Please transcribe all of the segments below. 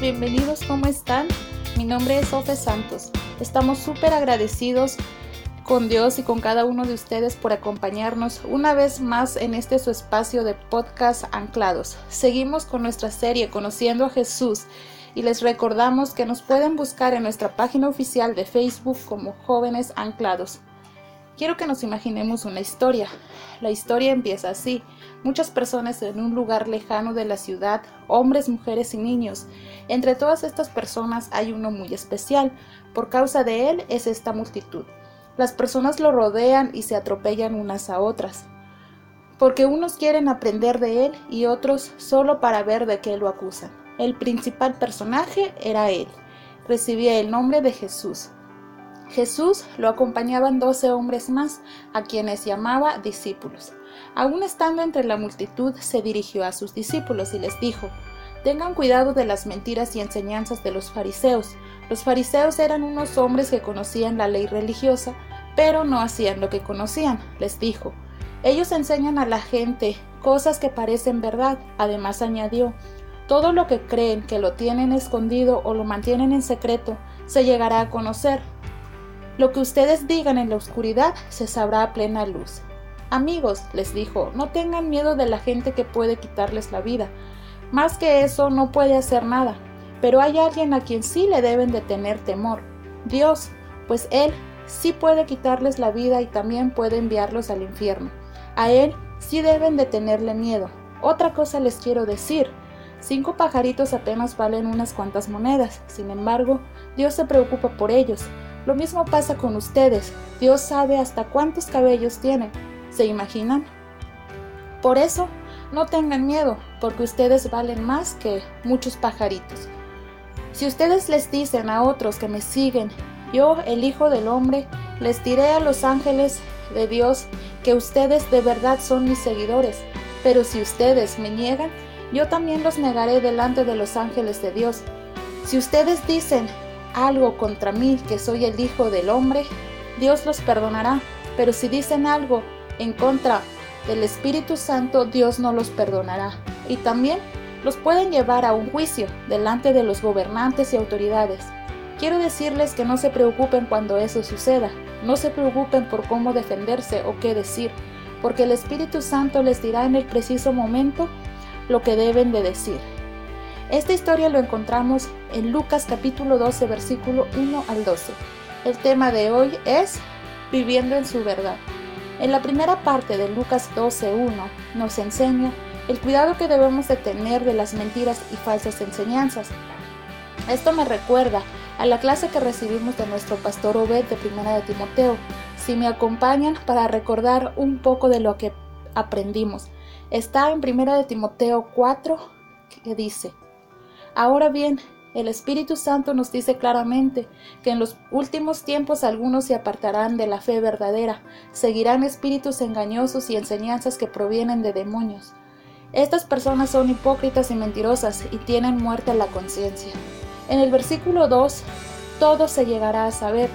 bienvenidos, ¿cómo están? Mi nombre es Ofe Santos. Estamos súper agradecidos con Dios y con cada uno de ustedes por acompañarnos una vez más en este su espacio de podcast Anclados. Seguimos con nuestra serie Conociendo a Jesús y les recordamos que nos pueden buscar en nuestra página oficial de Facebook como Jóvenes Anclados. Quiero que nos imaginemos una historia. La historia empieza así. Muchas personas en un lugar lejano de la ciudad, hombres, mujeres y niños. Entre todas estas personas hay uno muy especial. Por causa de él es esta multitud. Las personas lo rodean y se atropellan unas a otras, porque unos quieren aprender de él y otros solo para ver de qué lo acusan. El principal personaje era él. Recibía el nombre de Jesús. Jesús lo acompañaban doce hombres más, a quienes llamaba discípulos. Aún estando entre la multitud, se dirigió a sus discípulos y les dijo, Tengan cuidado de las mentiras y enseñanzas de los fariseos. Los fariseos eran unos hombres que conocían la ley religiosa, pero no hacían lo que conocían, les dijo. Ellos enseñan a la gente cosas que parecen verdad. Además añadió, todo lo que creen que lo tienen escondido o lo mantienen en secreto se llegará a conocer. Lo que ustedes digan en la oscuridad se sabrá a plena luz. Amigos, les dijo, no tengan miedo de la gente que puede quitarles la vida. Más que eso no puede hacer nada. Pero hay alguien a quien sí le deben de tener temor. Dios, pues Él sí puede quitarles la vida y también puede enviarlos al infierno. A Él sí deben de tenerle miedo. Otra cosa les quiero decir. Cinco pajaritos apenas valen unas cuantas monedas. Sin embargo, Dios se preocupa por ellos. Lo mismo pasa con ustedes. Dios sabe hasta cuántos cabellos tienen. ¿Se imaginan? Por eso, no tengan miedo, porque ustedes valen más que muchos pajaritos. Si ustedes les dicen a otros que me siguen yo, el Hijo del Hombre, les diré a los ángeles de Dios que ustedes de verdad son mis seguidores, pero si ustedes me niegan, yo también los negaré delante de los ángeles de Dios. Si ustedes dicen algo contra mí que soy el Hijo del Hombre, Dios los perdonará, pero si dicen algo en contra del Espíritu Santo, Dios no los perdonará. Y también los pueden llevar a un juicio delante de los gobernantes y autoridades. Quiero decirles que no se preocupen cuando eso suceda, no se preocupen por cómo defenderse o qué decir, porque el Espíritu Santo les dirá en el preciso momento lo que deben de decir. Esta historia lo encontramos en Lucas capítulo 12 versículo 1 al 12. El tema de hoy es viviendo en su verdad. En la primera parte de Lucas 12.1 nos enseña el cuidado que debemos de tener de las mentiras y falsas enseñanzas. Esto me recuerda a la clase que recibimos de nuestro pastor Obed de Primera de Timoteo. Si me acompañan para recordar un poco de lo que aprendimos. Está en Primera de Timoteo 4 que dice, Ahora bien, el Espíritu Santo nos dice claramente que en los últimos tiempos algunos se apartarán de la fe verdadera, seguirán espíritus engañosos y enseñanzas que provienen de demonios. Estas personas son hipócritas y mentirosas y tienen muerte la conciencia. En el versículo 2, todo se llegará a saber.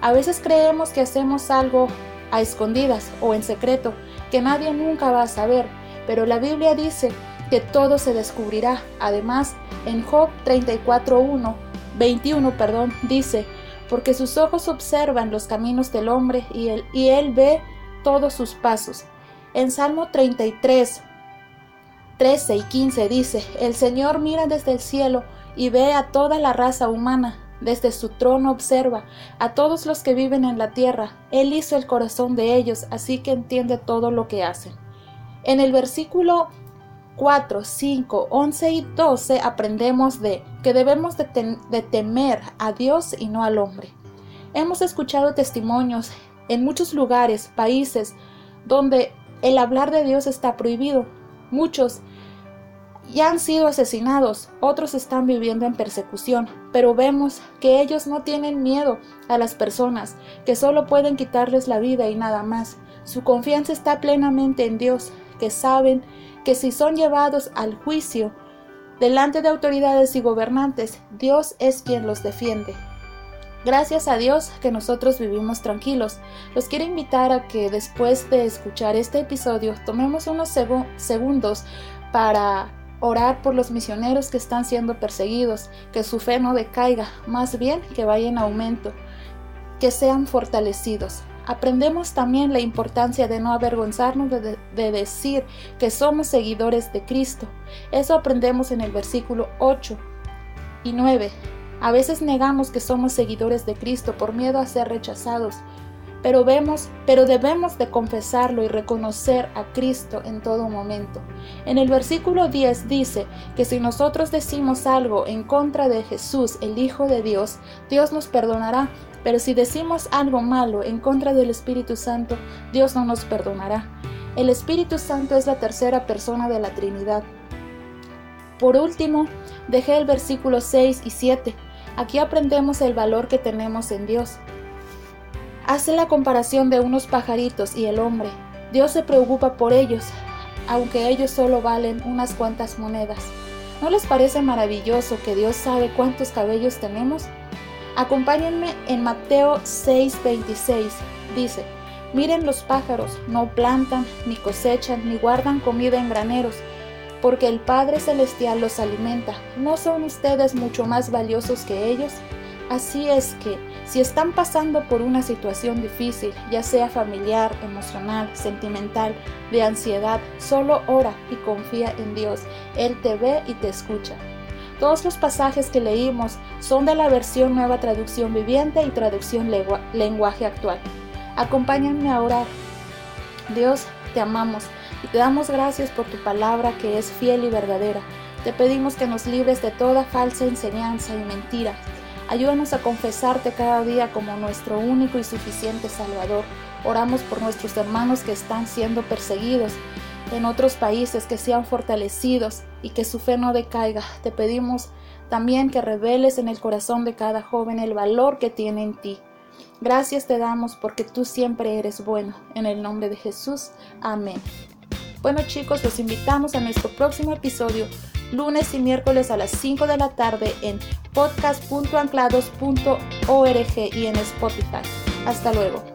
A veces creemos que hacemos algo a escondidas o en secreto, que nadie nunca va a saber, pero la Biblia dice que todo se descubrirá. Además, en Job 34.1, 21, perdón, dice, porque sus ojos observan los caminos del hombre y él, y él ve todos sus pasos. En Salmo 33, 13 y 15 dice, el Señor mira desde el cielo y ve a toda la raza humana. Desde su trono observa a todos los que viven en la tierra. Él hizo el corazón de ellos, así que entiende todo lo que hacen. En el versículo 4, 5, 11 y 12 aprendemos de que debemos de, temer a Dios y no al hombre. Hemos escuchado testimonios en muchos lugares, países, donde el hablar de Dios está prohibido. Muchos ya han sido asesinados, otros están viviendo en persecución, pero vemos que ellos no tienen miedo a las personas, que solo pueden quitarles la vida y nada más. Su confianza está plenamente en Dios, que saben que si son llevados al juicio delante de autoridades y gobernantes, Dios es quien los defiende. Gracias a Dios que nosotros vivimos tranquilos. Los quiero invitar a que después de escuchar este episodio tomemos unos segundos para Orar por los misioneros que están siendo perseguidos, que su fe no decaiga, más bien que vaya en aumento, que sean fortalecidos. Aprendemos también la importancia de no avergonzarnos de, de, decir que somos seguidores de Cristo. Eso aprendemos en el versículo 8 y 9. A veces negamos que somos seguidores de Cristo por miedo a ser rechazados, pero vemos, pero debemos de confesarlo y reconocer a Cristo en todo momento. En el versículo 10 dice que si nosotros decimos algo en contra de Jesús, el Hijo de Dios, Dios nos perdonará, pero si decimos algo malo en contra del Espíritu Santo, Dios no nos perdonará. El Espíritu Santo es la tercera persona de la Trinidad. Por último, dejé el versículo 6 y 7. Aquí aprendemos el valor que tenemos en Dios. Hace la comparación de unos pajaritos y el hombre. Dios se preocupa por ellos, aunque ellos solo valen unas cuantas monedas. ¿No les parece maravilloso que Dios sabe cuántos cabellos tenemos? Acompáñenme en Mateo 6:26. Dice, miren los pájaros, no plantan, ni cosechan, ni guardan comida en graneros, porque el Padre Celestial los alimenta. ¿No son ustedes mucho más valiosos que ellos? Así es que, si están pasando por una situación difícil, ya sea familiar, emocional, sentimental, de ansiedad, solo ora y confía en Dios. Él te ve y te escucha. Todos los pasajes que leímos son de la versión Nueva Traducción Viviente y Traducción Lenguaje Actual. Acompáñenme a orar. Dios, te amamos y te damos gracias por tu palabra que es fiel y verdadera. Te pedimos que nos libres de toda falsa enseñanza y mentira Ayúdanos a confesarte cada día como nuestro único y suficiente Salvador. Oramos por nuestros hermanos que están siendo perseguidos en otros países, que sean fortalecidos y que su fe no decaiga. Te pedimos también que reveles en el corazón de cada joven el valor que tiene en ti. Gracias te damos porque tú siempre eres bueno. En el nombre de Jesús. Amén. Bueno chicos, los invitamos a nuestro próximo episodio lunes y miércoles a las 5 de la tarde en podcast.anclados.org y en Spotify. Hasta luego.